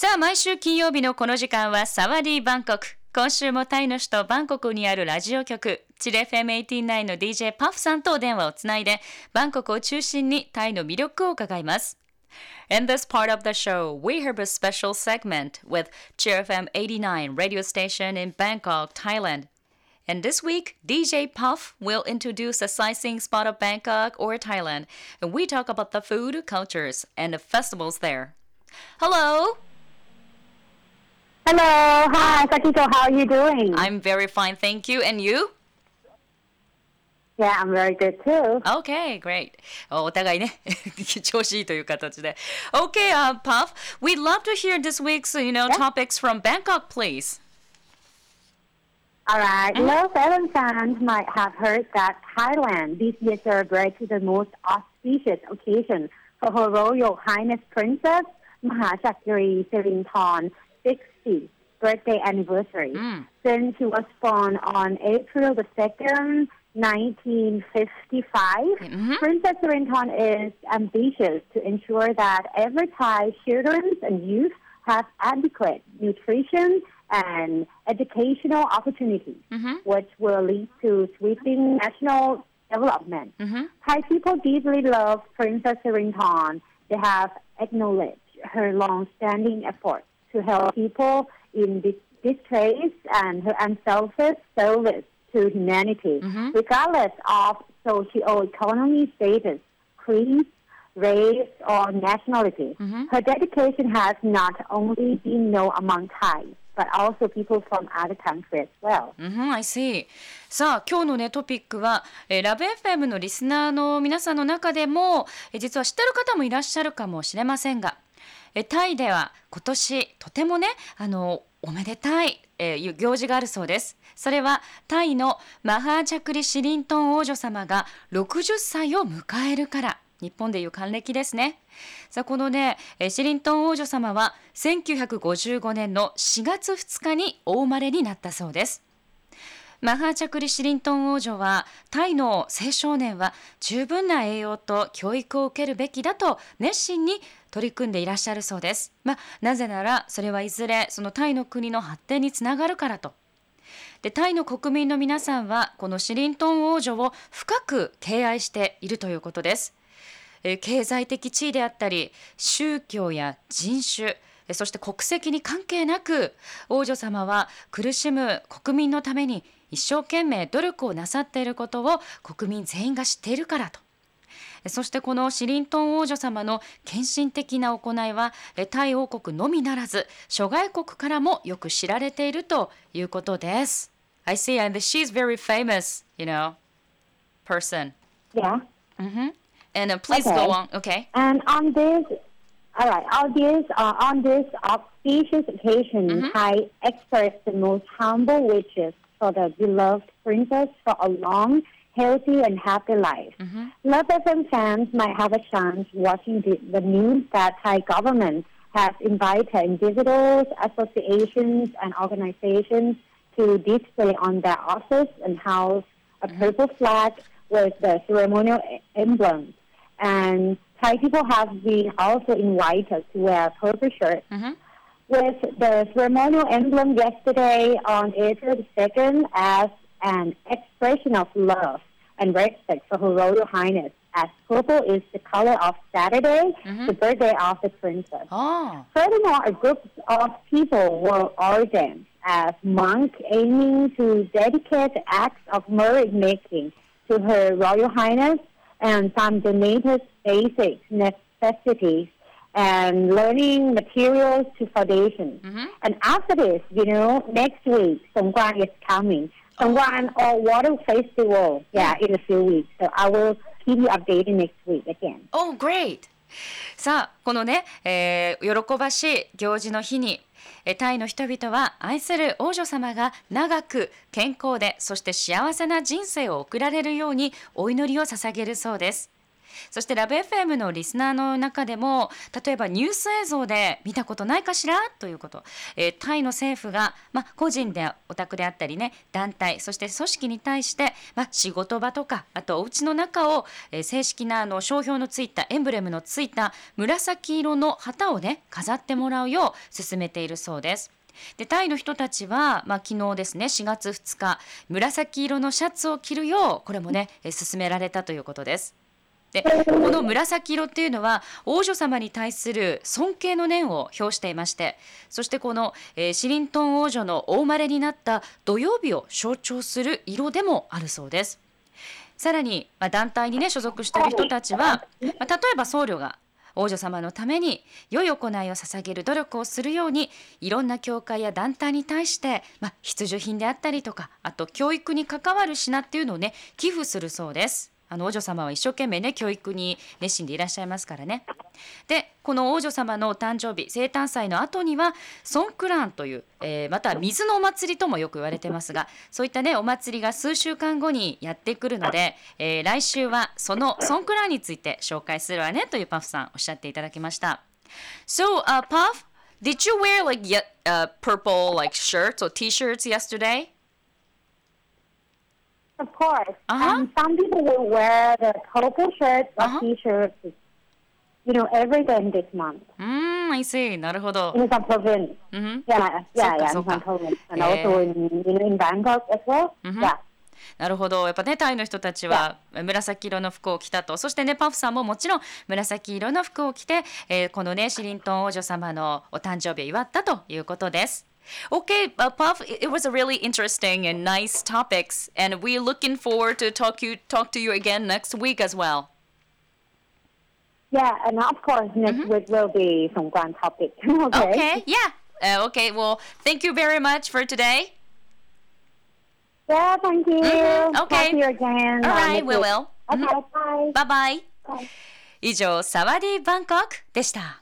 さあ、毎週金曜日のこの時間はサワディーバンコク。今週もタイの首都バンコクにあるラジオ局、チレ FM89 の DJ パフさんとお電話をつないで、バンコクを中心にタイの魅力を伺います。In this part of the show, we have a special segment with CheerFM 89 radio station in Bangkok, Thailand. And this week, DJ Puff will introduce a sightseeing spot of Bangkok or Thailand, and we talk about the food, cultures, and the festivals there. Hello! Hello, hi, Sakiko, how are you doing? I'm very fine, thank you. And you? Yeah, I'm very good too. Okay, great. お互いね、調子いいという形で。Okay, uh, Puff, we'd love to hear this week's, you know, Yeah. topics from Bangkok, please. All right. Love Evan fans might have heard that Thailand this year celebrated the most auspicious occasion for Her Royal Highness Princess Mahachakri Sirinthorn 60th birthday anniversary. Mm. Since she was born on April the 2nd, 1955, Mhm. Princess Sirinthorn is ambitious to ensure that every Thai children and youth have adequate nutrition and educational opportunities, Mhm. which will lead to sweeping national development. Mhm. Thai people deeply love Princess Sirinthorn. They have acknowledged her long-standing efforts to help people in dis- distress and her unselfish service to humanity, Mhm. regardless of socio-economic status, creed, race, or nationality. Mhm. Her dedication has not only been known among Thai, but also people from other countries as well. うん、I see. さあ、今日のね、トピックは、えーラブ FM のリスナーの皆さんの中でも、えー実は知ってる方もいらっしゃるかもしれませんが、えタイでは今年、とてもね、あの、おめでたい、えー行事があるそうです。それは、タイのマハーチャクリ・シリントン王女様が60歳を迎えるから。日本でいう還暦ですね。さあ、このね、えーシリントン王女様は1955年の4月2日にお生まれになったそうです。マハーチャクリ・シリントン王女はタイの青少年は十分な栄養と教育を受けるべきだと熱心に取り組んでいらっしゃるそうです。まあ、なぜならそれはいずれそのタイの国の発展につながるからと。でタイの国民の皆さんはこのシリントン王女を深く敬愛しているということです。え経済的地位であったり宗教や人種そして国籍に関係なく王女様は苦しむ国民のために一生懸命努力をなさっていることを国民全員が知っているからと。えーそしてこのシリントン王女様の献身的な行いはえータイ王国のみならず諸外国からもよく知られているということです。I see and she's very famous, you know, person. Yeah. hmm And uh, please Okay. go on. Okay. And on this, all right, on this, uh, on this auspicious occasion, I express the most humble wishes for the beloved princess for a long, healthy, and happy life. Love FM fans might have a chance watching the, the news that Thai government has invited individuals, associations, and organizations to display on their office and house a purple flag with the ceremonial emblem. And Thai people have been also invited to wear purple shirts. Mhm. With the ceremonial emblem yesterday on April the 2nd as an expression of love and respect for Her Royal Highness, as purple is the color of Saturday, mm-hmm. the birthday of the princess. Oh. Furthermore, a group of people were ordained as monks aiming to dedicate acts of merit making to Her Royal Highness and some donated basic necessities and learning materials to foundations. Mm-hmm. And after this, you know, next week, Songkran is coming. Songkran or Water Festival, yeah, in a few weeks. So I will keep you updated next week again. Oh, great! さあ、このね、えー喜ばしい行事の日に、えータイの人々は愛する王女様が長く健康で、そして幸せな人生を送られるようにお祈りを捧げるそうです。そしてラブ FM のリスナーの中でも例えばニュース映像で見たことないかしら？ということ、えー、タイの政府が、まあ、個人でお宅であったりね団体そして組織に対して、まあ、仕事場とかあとお家の中を、えー、正式なあの商標のついたエンブレムのついた紫色の旗をね飾ってもらうよう進めているそうです。でタイの人たちは、まあ、昨日ですね4月2日紫色のシャツを着るようこれもね進められたということです。でこの紫色っていうのは王女様に対する尊敬の念を表していましてそしてこの、えー、シリントン王女のお生まれになった土曜日を象徴する色でもあるそうです。さらに、まあ、団体にね所属している人たちは、まあ、例えば僧侶が王女様のために良い行いを捧げる努力をするようにいろんな教会や団体に対して、まあ、必需品であったりとかあと教育に関わる品っていうのをね寄付するそうです。あの王女様は一生懸命ね教育に熱心でいらっしゃいますからね。でこの王女様のお誕生日生誕祭の後にはソンクラーンという、えー、また水のお祭りともよく言われてますがそういったねお祭りが数週間後にやってくるので、えー、来週はそのソンクラーンについて紹介するわねというパフさんおっしゃっていただきました。So, uh, Puff, did you wear like uh, purple like shirts or t-shirts yesterday? Of course. Uh-huh. And some people will wear the purple shirts or Uh-huh. t-shirts, you know, every day in this month. うーん、I see. なるほど。In some province. うんふん Yeah, yeah, yeah, in some province. And Eh. also in, you know, in Bangkok as well. Mhm. Yeah. なるほどやっぱねタイの人たちは紫色の服を着たとそしてねパフさんももちろん紫色の服を着て、えーこのねシリントン王女様のお誕生日を祝ったということです。Okay, uh, Puff, it it was a really interesting and nice topics, and we're looking forward to talk you talk to you again next week as well. Yeah, and of course next week will be Songkran topic. okay. Okay, yeah. Uh, okay, well, thank you very much for today. Yeah, thank you. Mhm, Talk okay. to you again. All uh, right, next we week. will. Okay, bye. バイバイ。 Bye. 以上、サワディ・バンコクでした。